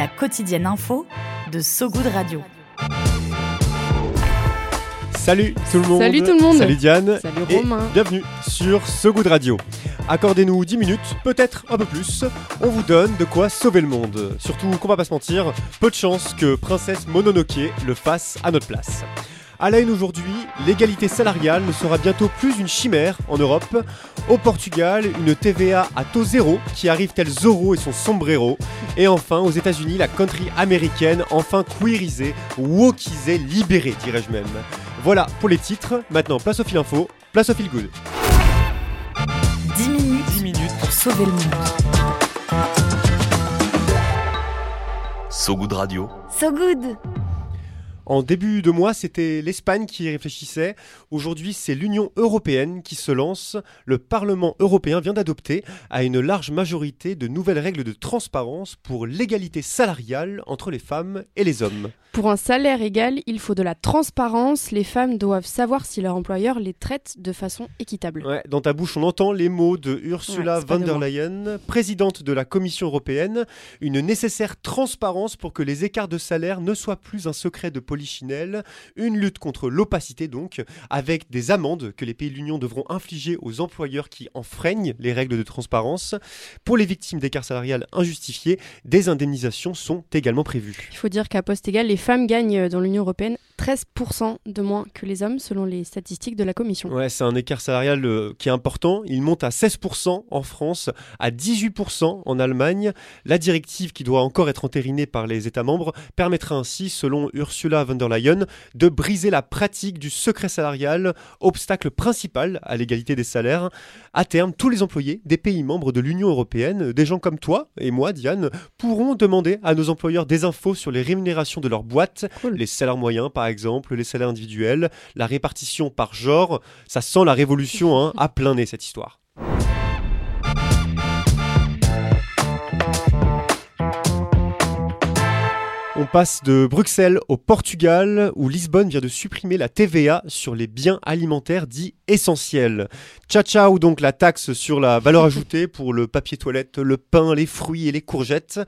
La quotidienne info de So Good Radio. Salut tout le monde. Salut tout le monde. Salut Diane. Salut Et Romain. bienvenue sur So Good Radio. Accordez-nous 10 minutes, peut-être un peu plus. On vous donne de quoi sauver le monde. Surtout qu'on va pas se mentir, peu de chance que Princesse Mononoke le fasse à notre place. À la une aujourd'hui, l'égalité salariale ne sera bientôt plus une chimère en Europe. Au Portugal, une TVA à taux zéro qui arrive tel Zorro et son sombrero. Et enfin, aux États-Unis, la country américaine, enfin queerisée, wokisée, libérée, dirais-je même. Voilà pour les titres. Maintenant, place au fil info, place au fil good. 10 minutes, 10 minutes. pour sauver le monde. So Good Radio. So Good En début de mois, c'était l'Espagne qui y réfléchissait. Aujourd'hui, c'est l'Union européenne qui se lance. Le Parlement européen vient d'adopter à une large majorité de nouvelles règles de transparence pour l'égalité salariale entre les femmes et les hommes. Pour un salaire égal, il faut de la transparence. Les femmes doivent savoir si leur employeur les traite de façon équitable. Ouais, dans ta bouche, on entend les mots de Ursula Ouais, von de der. Leyen, présidente de la Commission européenne. Une nécessaire transparence pour que les écarts de salaire ne soient plus un secret de Une lutte contre l'opacité, donc, avec des amendes que les pays de l'Union devront infliger aux employeurs qui enfreignent les règles de transparence. Pour les victimes d'écarts salariales injustifiés, des indemnisations sont également prévues. Il faut dire qu'à poste égal, les femmes gagnent dans l'Union européenne 13% de moins que les hommes selon les statistiques de la Commission. Ouais, c'est un écart salarial euh, qui est important. Il monte à 16% en France, à 18% en Allemagne. La directive qui doit encore être entérinée par les États membres permettra ainsi, selon Ursula von der Leyen, de briser la pratique du secret salarial, obstacle principal à l'égalité des salaires. À terme, tous les employés des pays membres de l'Union européenne, des gens comme toi et moi, Diane, pourront demander à nos employeurs des infos sur les rémunérations de leur boîte, Cool. les salaires moyens par exemple, les salaires individuels, la répartition par genre. Ça sent la révolution hein, à plein nez cette histoire. On passe de Bruxelles au Portugal, où Lisbonne vient de supprimer la TVA sur les biens alimentaires dits essentiels. Ciao ciao donc la taxe sur la valeur ajoutée pour le papier toilette, le pain, les fruits et les courgettes.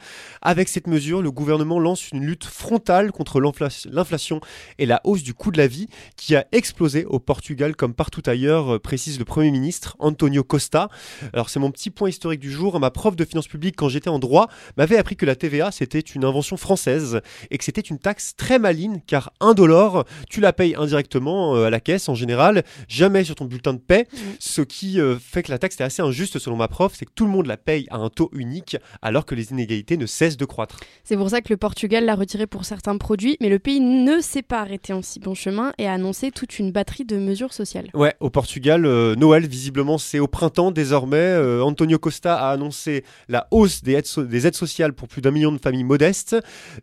Avec cette mesure, le gouvernement lance une lutte frontale contre l'infla- l'inflation et la hausse du coût de la vie qui a explosé au Portugal comme partout ailleurs, précise le Premier ministre Antonio Costa. Alors c'est mon petit point historique du jour. Ma prof de finances publiques quand j'étais en droit m'avait appris que la TVA c'était une invention française et que c'était une taxe très maligne car indolore, tu la payes indirectement euh, à la caisse en général, jamais sur ton bulletin de paie, ce qui euh, fait que la taxe est assez injuste selon ma prof, c'est que tout le monde la paye à un taux unique alors que les inégalités ne cessent de croître. C'est pour ça que le Portugal l'a retiré pour certains produits, mais le pays ne s'est pas arrêté en si bon chemin et a annoncé toute une batterie de mesures sociales. Ouais, au Portugal, euh, Noël, visiblement, c'est au printemps désormais. Euh, Antonio Costa a annoncé la hausse des aides, so- des aides sociales pour plus d'un million de familles modestes,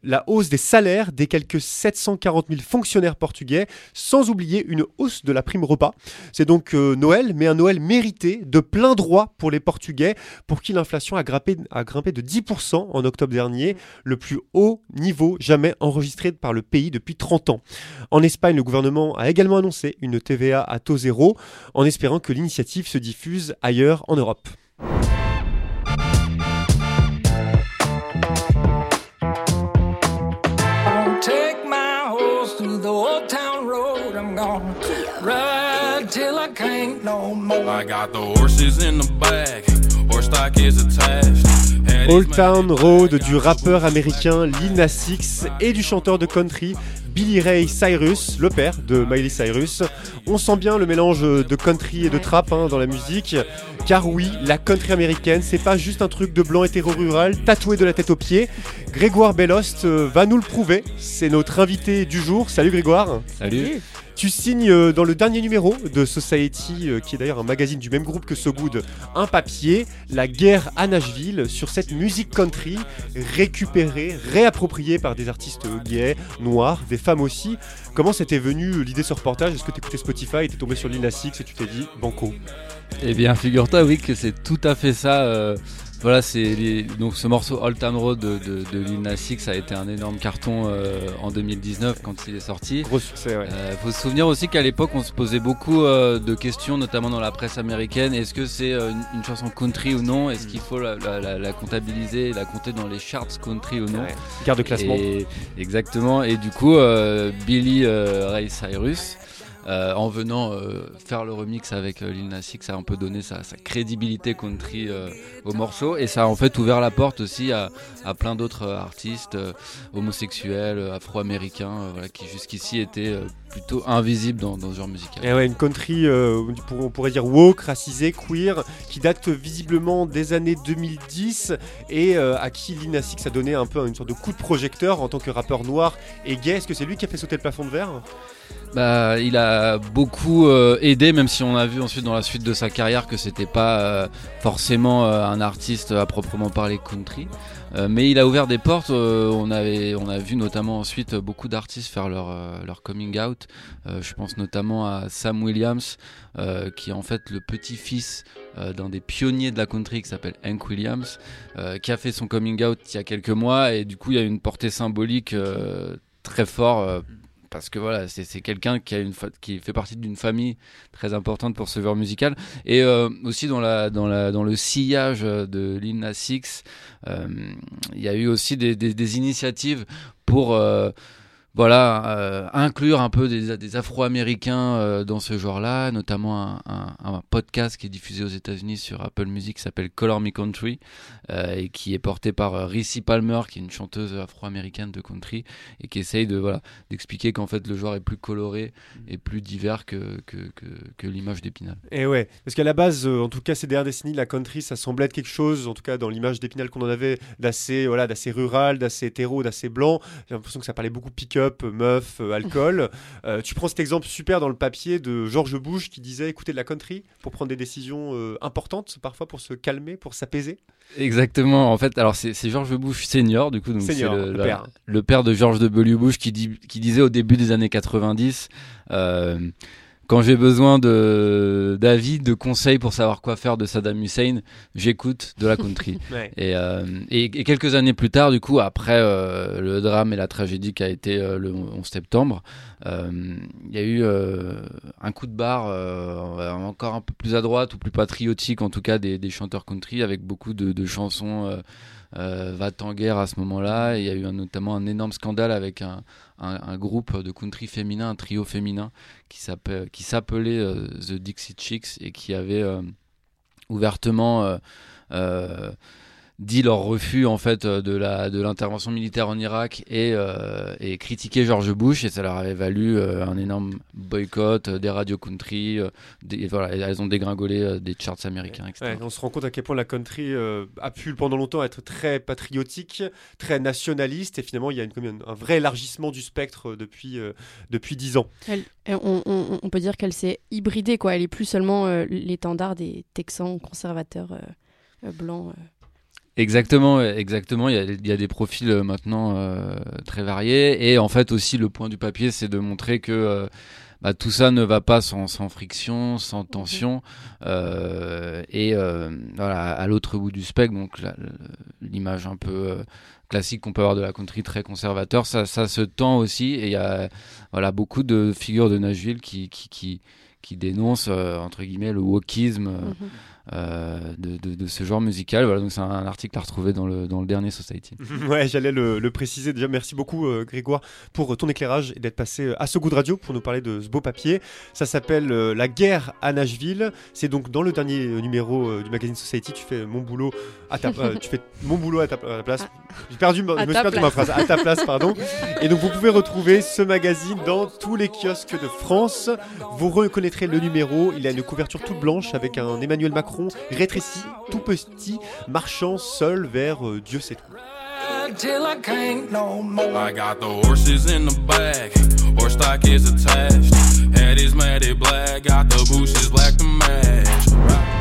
la hausse des salaires des quelques 740 000 fonctionnaires portugais, sans oublier une hausse de la prime repas. C'est donc euh, Noël, mais un Noël mérité, de plein droit pour les Portugais, pour qui l'inflation a a grimpé de 10% en octobre dernier, le plus haut niveau jamais enregistré par le pays depuis 30 ans. En Espagne, le gouvernement a également annoncé une TVA à taux zéro, en espérant que l'initiative se diffuse ailleurs en Europe. More. I got the horses in the back, horse stock is attached. Had Old Town Road du rappeur américain Lil Nas X et du chanteur de country Billy Ray Cyrus, le père de Miley Cyrus. On sent bien le mélange de country et de trap hein, dans la musique. Car oui, la country américaine, c'est pas juste un truc de blanc hétéro-rural tatoué de la tête aux pieds. Grégoire Bellost euh, va nous le prouver. C'est notre invité du jour. Salut Grégoire. Salut. Tu signes euh, dans le dernier numéro de Society, euh, qui est d'ailleurs un magazine du même groupe que So Good, un papier, La guerre à Nashville, sur cette musique country récupérée, réappropriée par des artistes gays, noirs, des femmes aussi. Comment c'était venu euh, l'idée de ce reportage? Est-ce que tu écoutais Spotify, t'es tombé sur Lil Nas X et tu t'es dit Banco? Eh bien, figure-toi, oui, que c'est tout à fait ça. euh, voilà, c'est donc ce morceau Old Town Road de, de, de Lil Nas X a été un énorme carton euh, en 2019 quand il est sorti. Gros succès, ouais. Euh, faut se souvenir aussi qu'à l'époque, on se posait beaucoup euh, de questions, notamment dans la presse américaine. Est-ce que c'est euh, une, une chanson country ou non? Est-ce qu'il faut la, la- la- la comptabiliser, la compter dans les charts country ou non? Ouais. Garde de classement. Et- exactement. Et du coup, euh, Billy euh, Ray Cyrus. Euh, en venant euh, faire le remix avec euh, Lil Nas X, ça a un peu donné sa, crédibilité country euh, au morceau et ça a en fait ouvert la porte aussi à, plein d'autres artistes homosexuels, afro-américains, qui jusqu'ici étaient plutôt invisibles dans, dans ce genre musical. Et ouais, une country, on pourrait dire woke, racisée, queer, qui date visiblement des années 2010 et à qui Lil Nas X a donné un peu une sorte de coup de projecteur en tant que rappeur noir et gay. Est-ce que c'est lui qui a fait sauter le plafond de verre? Bah, il a beaucoup euh, aidé, même si on a vu ensuite dans la suite de sa carrière que c'était pas euh, forcément euh, un artiste à proprement parler country. Mais il a ouvert des portes. on a vu notamment ensuite beaucoup d'artistes faire leur coming out. Je pense notamment à Sam Williams, qui est en fait le petit-fils d'un des pionniers de la country qui s'appelle Hank Williams, qui a fait son coming out il y a quelques mois et du coup il y a une portée symbolique très fort. Parce que voilà, c'est quelqu'un qui, qui fait partie d'une famille très importante pour ce genre musical. Et euh, aussi dans, la, dans, la, dans le sillage de Lil Nas X, euh, il y a eu aussi des, des, des initiatives pour euh, voilà, euh, inclure un peu des, Afro-Américains euh, dans ce genre-là, notamment un, podcast qui est diffusé aux États-Unis sur Apple Music qui s'appelle Color Me Country euh, et qui est porté par Rissy Palmer, qui est une chanteuse afro-américaine de country et qui essaye de voilà d'expliquer qu'en fait le genre est plus coloré et plus divers que, que, que, l'image d'Épinal. Et ouais, parce qu'à la base, en tout cas ces dernières décennies, la country, ça semblait être quelque chose, en tout cas dans l'image d'Épinal qu'on en avait, d'assez voilà, d'assez rural, d'assez hétéro, d'assez blanc. J'ai l'impression que ça parlait beaucoup pick-up, meuf, euh, alcool. Euh, tu prends cet exemple super dans le papier de George Bush qui disait écoutez de la country pour prendre des décisions euh, importantes, parfois pour se calmer, pour s'apaiser. Exactement. En fait, alors c'est c'est George Bush senior du coup, donc c'est Senior, le, le la- père. le père de George W. Bush qui, dit, qui disait au début des années 90. euh, quand j'ai besoin de d'avis, de conseils pour savoir quoi faire de Saddam Hussein, j'écoute de la country. Ouais. et, euh, et, et quelques années plus tard, du coup, après euh, le drame et la tragédie qui a été euh, le 11 septembre, euh, il y a eu euh, un coup de barre euh, encore un peu plus à droite ou plus patriotique, en tout cas des, des chanteurs country avec beaucoup de, de chansons. euh, euh, va en guerre à ce moment-là. Il y a eu un- notamment un énorme scandale avec un, un- groupe de country féminin, un trio féminin qui s'appelait euh, The Dixie Chicks et qui avait euh, ouvertement euh, dit leur refus en fait euh, de la de l'intervention militaire en Irak et, euh, et critiqué George Bush et ça leur avait valu euh, un énorme boycott euh, des radios country euh, des- voilà elles ont dégringolé euh, des charts américains etc. Ouais, on se rend compte à quel point la country euh, a pu pendant longtemps être très patriotique, très nationaliste, et finalement il y a une, un, vrai élargissement du spectre depuis euh, depuis dix ans. Elle- on, on- on peut dire qu'elle s'est hybridée, quoi. Elle est plus seulement euh, l'étendard des Texans conservateurs euh, euh, blancs. Exactement, exactement. Il y a, il y a des profils euh, maintenant euh, très variés. Et en fait aussi, le point du papier, c'est de montrer que euh, bah, tout ça ne va pas sans, sans friction, sans tension. Euh, et voilà, à l'autre bout du spectre, donc l'image un peu classique qu'on peut avoir de la country très conservateur, ça, ça se tend aussi. Et il y a voilà, beaucoup de figures de Nashville qui, qui, qui, qui dénoncent, entre guillemets, le wokisme. Mhm. Euh, de, de, de ce genre musical. Voilà, donc c'est un, un article à retrouver dans le, dans le dernier Society. ouais, j'allais le, le préciser déjà. Merci beaucoup euh, Grégoire pour ton éclairage et d'être passé euh, à ce goût de radio pour nous parler de ce beau papier. Ça s'appelle euh, La guerre à Nashville. C'est donc dans le dernier numéro euh, du magazine Society. Tu fais mon boulot à ta, euh, tu fais mon boulot à ta à la place. J'ai perdu, ma- À je me ta suis perdu ma place. phrase. À ta place, pardon. Et donc vous pouvez retrouver ce magazine dans tous les kiosques de France. Vous reconnaîtrez le numéro. Il a une couverture toute blanche avec un Emmanuel Macron rétréci, tout petit, marchant seul vers euh, Dieu sait où. till I can't no more. I got the horses in the back, horse stock is attached. Head is matted black, got the bushes black to match.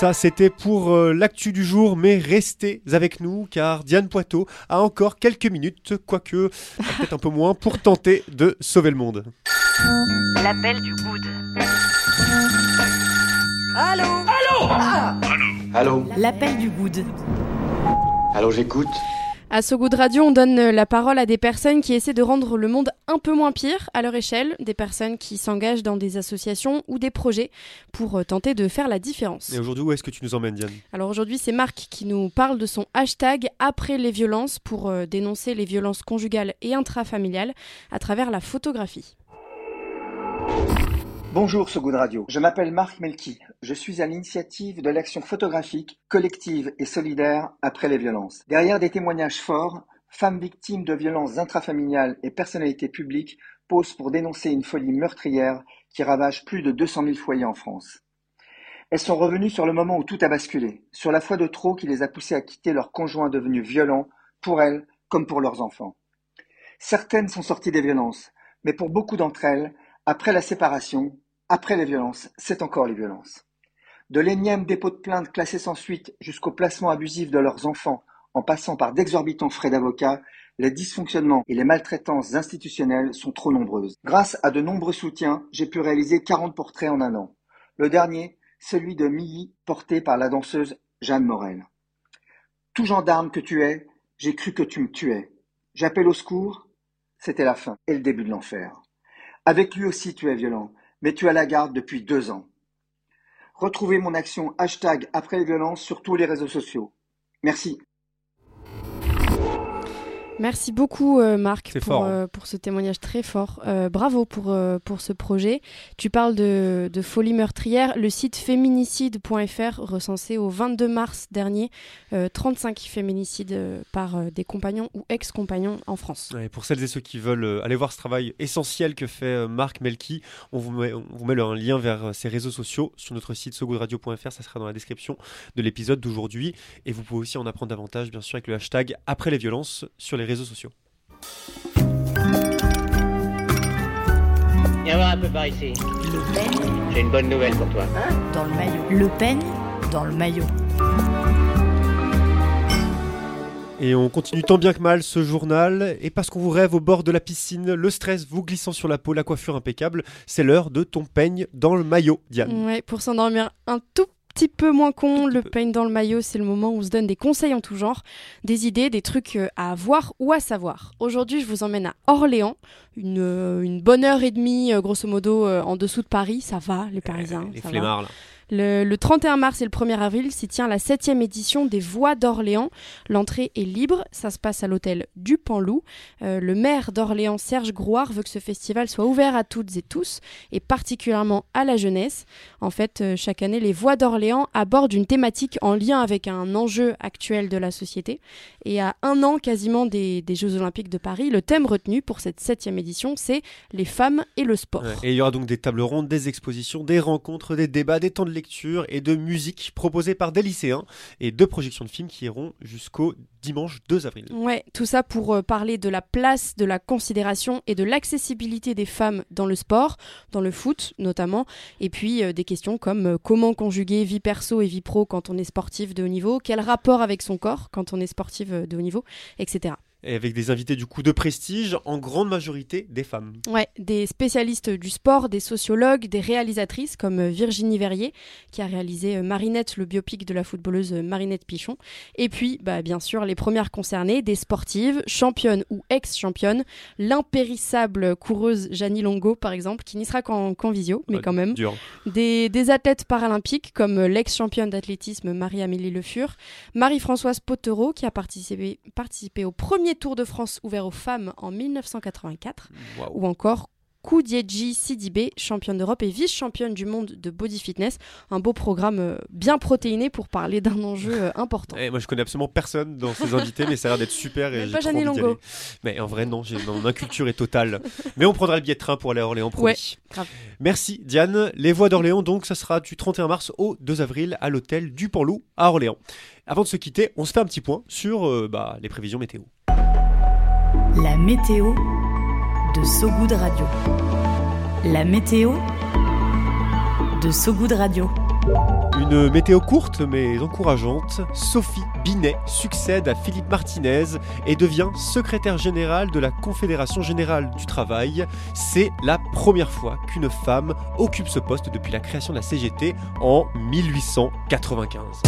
Ça, c'était pour euh, l'actu du jour, mais restez avec nous car Diane Poitot a encore quelques minutes, quoique euh, peut-être un peu moins, pour tenter de sauver le monde. L'appel du good. Allô Allô Allô L'appel du good. Allô, j'écoute. À So Good Radio, on donne euh, la parole à des personnes qui essaient de rendre le monde un peu moins pire à leur échelle, des personnes qui s'engagent dans des associations ou des projets pour euh, tenter de faire la différence. Et aujourd'hui, où est-ce que tu nous emmènes, Diane? Alors aujourd'hui, c'est Marc qui nous parle de son hashtag après les violences pour euh, dénoncer les violences conjugales et intrafamiliales à travers la photographie. Bonjour So Good Radio, je m'appelle Marc Melki. Je suis à l'initiative de l'action photographique collective et solidaire après les violences. Derrière des témoignages forts, femmes victimes de violences intrafamiliales et personnalités publiques posent pour dénoncer une folie meurtrière qui ravage plus de 200 000 foyers en France. Elles sont revenues sur le moment où tout a basculé, sur la foi de trop qui les a poussées à quitter leur conjoint devenu violent, pour elles comme pour leurs enfants. Certaines sont sorties des violences, mais pour beaucoup d'entre elles, après la séparation, après les violences, c'est encore les violences. De l'énième dépôt de plainte classé sans suite jusqu'au placement abusif de leurs enfants, en passant par d'exorbitants frais d'avocat, les dysfonctionnements et les maltraitances institutionnelles sont trop nombreuses. Grâce à de nombreux soutiens, j'ai pu réaliser 40 portraits en un an. Le dernier, celui de Milly, porté par la danseuse Jeanne Morel. Tout gendarme que tu es, j'ai cru que tu me tuais. J'appelle au secours, c'était la fin et le début de l'enfer. Avec lui aussi tu es violent, mais tu as la garde depuis deux ans. Retrouvez mon action hashtag après les violences sur tous les réseaux sociaux. Merci. Merci beaucoup euh, Marc C'est pour, fort, hein. euh, pour ce témoignage très fort. Euh, bravo pour, pour ce projet. Tu parles de, de folie meurtrière. Le site féminicide.fr recensait au 22 mars dernier euh, 35 féminicides par des compagnons ou ex-compagnons en France. Ouais, pour celles et ceux qui veulent aller voir ce travail essentiel que fait Marc Melki, on vous met, on vous met le- un lien vers ses réseaux sociaux sur notre site sogoodradio.fr, ça sera dans la description de l'épisode d'aujourd'hui. Et vous pouvez aussi en apprendre davantage, bien sûr, avec le hashtag après les violences sur les réseaux sociaux. Viens voir un peu par ici. Le J'ai une bonne nouvelle pour toi. dans le maillot. Le peigne dans le maillot. Et on continue tant bien que mal ce journal. Et parce qu'on vous rêve au bord de la piscine, le stress vous glissant sur la peau, la coiffure impeccable, c'est l'heure de ton peigne dans le maillot, Diane. Ouais, pour s'endormir un tout petit peu moins con, le peigne dans le maillot, c'est le moment où on se donne des conseils en tout genre, des idées, des trucs euh, à voir ou à savoir. Aujourd'hui, je vous emmène à Orléans, une, euh, une bonne heure et demie, euh, grosso modo, euh, en dessous de Paris. Ça va, les Parisiens. Les ça va. là. Le, le 31 mars et le 1er avril s'y tient la 7e édition des Voix d'Orléans. L'entrée est libre, ça se passe à l'hôtel du Panloup. Euh, le maire d'Orléans, Serge Grouard, veut que ce festival soit ouvert à toutes et tous, et particulièrement à la jeunesse. En fait, euh, chaque année, les Voix d'Orléans abordent une thématique en lien avec un enjeu actuel de la société. Et à un an quasiment des, des Jeux Olympiques de Paris, le thème retenu pour cette 7e édition, c'est les femmes et le sport. Ouais, Et il y aura donc des tables rondes, des expositions, des rencontres, des débats, des temps de lecture et de musique proposés par des lycéens et deux projections de films qui iront jusqu'au dimanche 2 avril. Ouais, tout ça pour euh, parler de la place, de la considération et de l'accessibilité des femmes dans le sport, dans le foot notamment, et puis euh, des questions comme euh, comment conjuguer vie perso et vie pro quand on est sportif de haut niveau, quel rapport avec son corps quand on est sportif de haut niveau, etc. Et avec des invités du coup de prestige, en grande majorité des femmes. Ouais, des spécialistes du sport, des sociologues, des réalisatrices comme euh, Virginie Verrier, qui a réalisé euh, Marinette, le biopic de la footballeuse euh, Marinette Pichon. Et puis, bah, bien sûr, les premières concernées, des sportives, championnes ou ex-championnes, l'impérissable coureuse Janie Longo, par exemple, qui n'y sera qu'en visio, mais Ouais, quand même. dur. Des, des athlètes paralympiques comme l'ex-championne d'athlétisme Marie-Amélie Le Fur, Marie-Françoise Potereau, qui a participé, participé au premier Tour de France ouvert aux femmes en 1984, Waouh. ou encore Koudieji Sidibé, championne d'Europe et vice-championne du monde de body fitness. Un beau programme euh, bien protéiné pour parler d'un enjeu euh, important. Eh, moi, je connais absolument personne dans ces invités, mais ça a l'air d'être super et pas Jeanne Longo. Mais en vrai, non, mon inculture est totale. Mais on prendra le billet de train pour aller à Orléans, promis. Ouais, grave. Merci Diane. Les voix d'Orléans, donc, ça sera du 31 mars au 2 avril à l'hôtel du Panlou à Orléans. Avant de se quitter, on se fait un petit point sur euh, bah, les prévisions météo. La météo de Sogoud Radio. La météo de Sogoud Radio. Une météo courte mais encourageante, Sophie Binet succède à Philippe Martinez et devient secrétaire générale de la Confédération générale du travail. C'est la première fois qu'une femme occupe ce poste depuis la création de la CGT en 1895.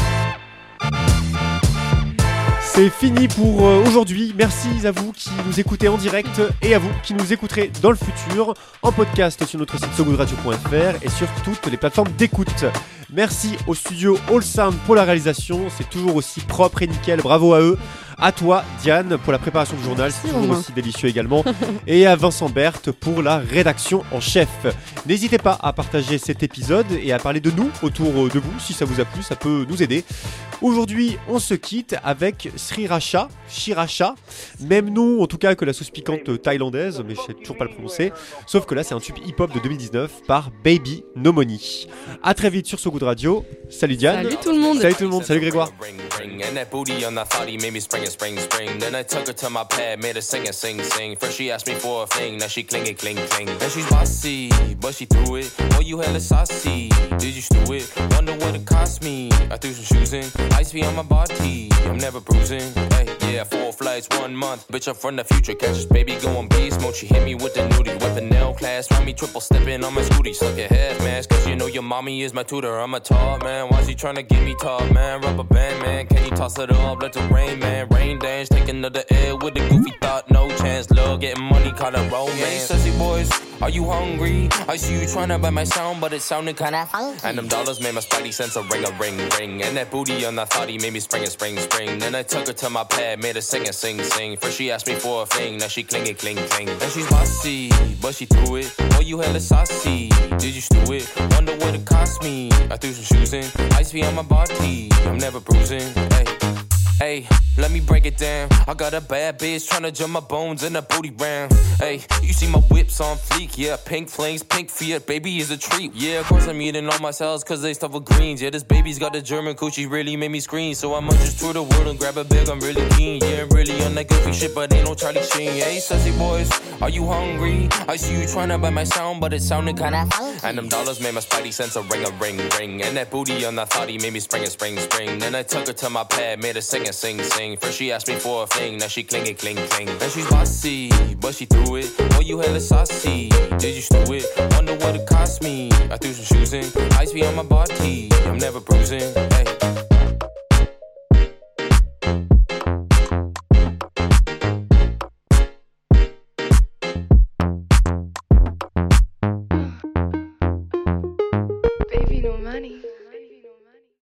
C'est fini pour euh, aujourd'hui. Merci à vous qui nous écoutez en direct et à vous qui nous écouterez dans le futur en podcast sur notre site sogoodradio.fr et sur toutes les plateformes d'écoute. Merci au studio All Sound pour la réalisation. C'est toujours aussi propre et nickel. Bravo à eux. À toi, Diane, pour la préparation du journal. C'est toujours aussi délicieux également. et à Vincent Berthe pour la rédaction en chef. N'hésitez pas à partager cet épisode et à parler de nous autour de vous. Si ça vous a plu, ça peut nous aider. Aujourd'hui, on se quitte avec Sriracha, Shiracha, même nom en tout cas que la sauce piquante thaïlandaise, mais je sais toujours pas le prononcer. Sauf que là, c'est un tube hip-hop de 2019 par Baby No Money. À très vite sur So Good Radio. Salut Diane. Salut tout le monde. Salut tout le monde. Salut Grégoire. Ring. And that booty on that thotty made me spring and spring, spring. Then I took her to my pad, made her sing and sing, sing. First she asked me for a thing, now she clingy, cling, cling. Then she's bossy, but she threw it. Oh, you hella saucy. Did you stew it? Wonder what it cost me. I threw some shoes in, ice be on my body. I'm never bruising. Hey, yeah, four flights, one month. Bitch, I'm from the future. Catch this baby going beast mode. She hit me with the nudie, with the nail class. Find me triple stepping on my scooty. Suck your head, man. Cause you know your mommy is my tutor. I'm a tall man. Why she tryna get me tall, man? Rubber band, man. Can you toss it up? Let the rain, man. Rain dance, taking another air with a goofy thought. No chance, love, getting money, kinda romance. Hey, sassy boys, are you hungry? I see you tryna buy my sound, but it sounded kinda funky. And them dollars made my spidey sense a ring, a ring, ring. And that booty on that thotty made me spring and spring, spring. Then I took her to my pad, made her sing and sing, sing. First she asked me for a thing, now she clingy, cling, cling. And she's bossy, but she threw it. Oh, you hella saucy. Did you stew it? Wonder what it cost me. I threw some shoes in, ice be on my body. I'm never bruising. Hey. Hey, let me break it down. I got a bad bitch tryna jump my bones in a booty round. Hey, you see my whips on fleek, yeah. Pink flames, pink Fiat, baby is a treat. Yeah, of course I'm eating all my cells cause they stuff with greens. Yeah, this baby's got the German coochie, really made me scream. So I'ma just tour the world and grab a bag, I'm really keen. Yeah, I'm really on that goofy shit, but ain't no Charlie Sheen. Hey, sassy boys, are you hungry? I see you tryna buy my sound, but it sounded kinda funky. And them dollars made my spidey sense a ring, a ring, ring. And that booty on that thotty made me spring and spring, spring. Then I took her to my pad, made her sing sing, sing. First she asked me for a thing, now she clingy, cling, cling. And she's bossy, but she threw it. Oh, you hella saucy. Did you stew it? Wonder what it cost me. I threw some shoes in, ice be on my body. I'm never bruising. Hey.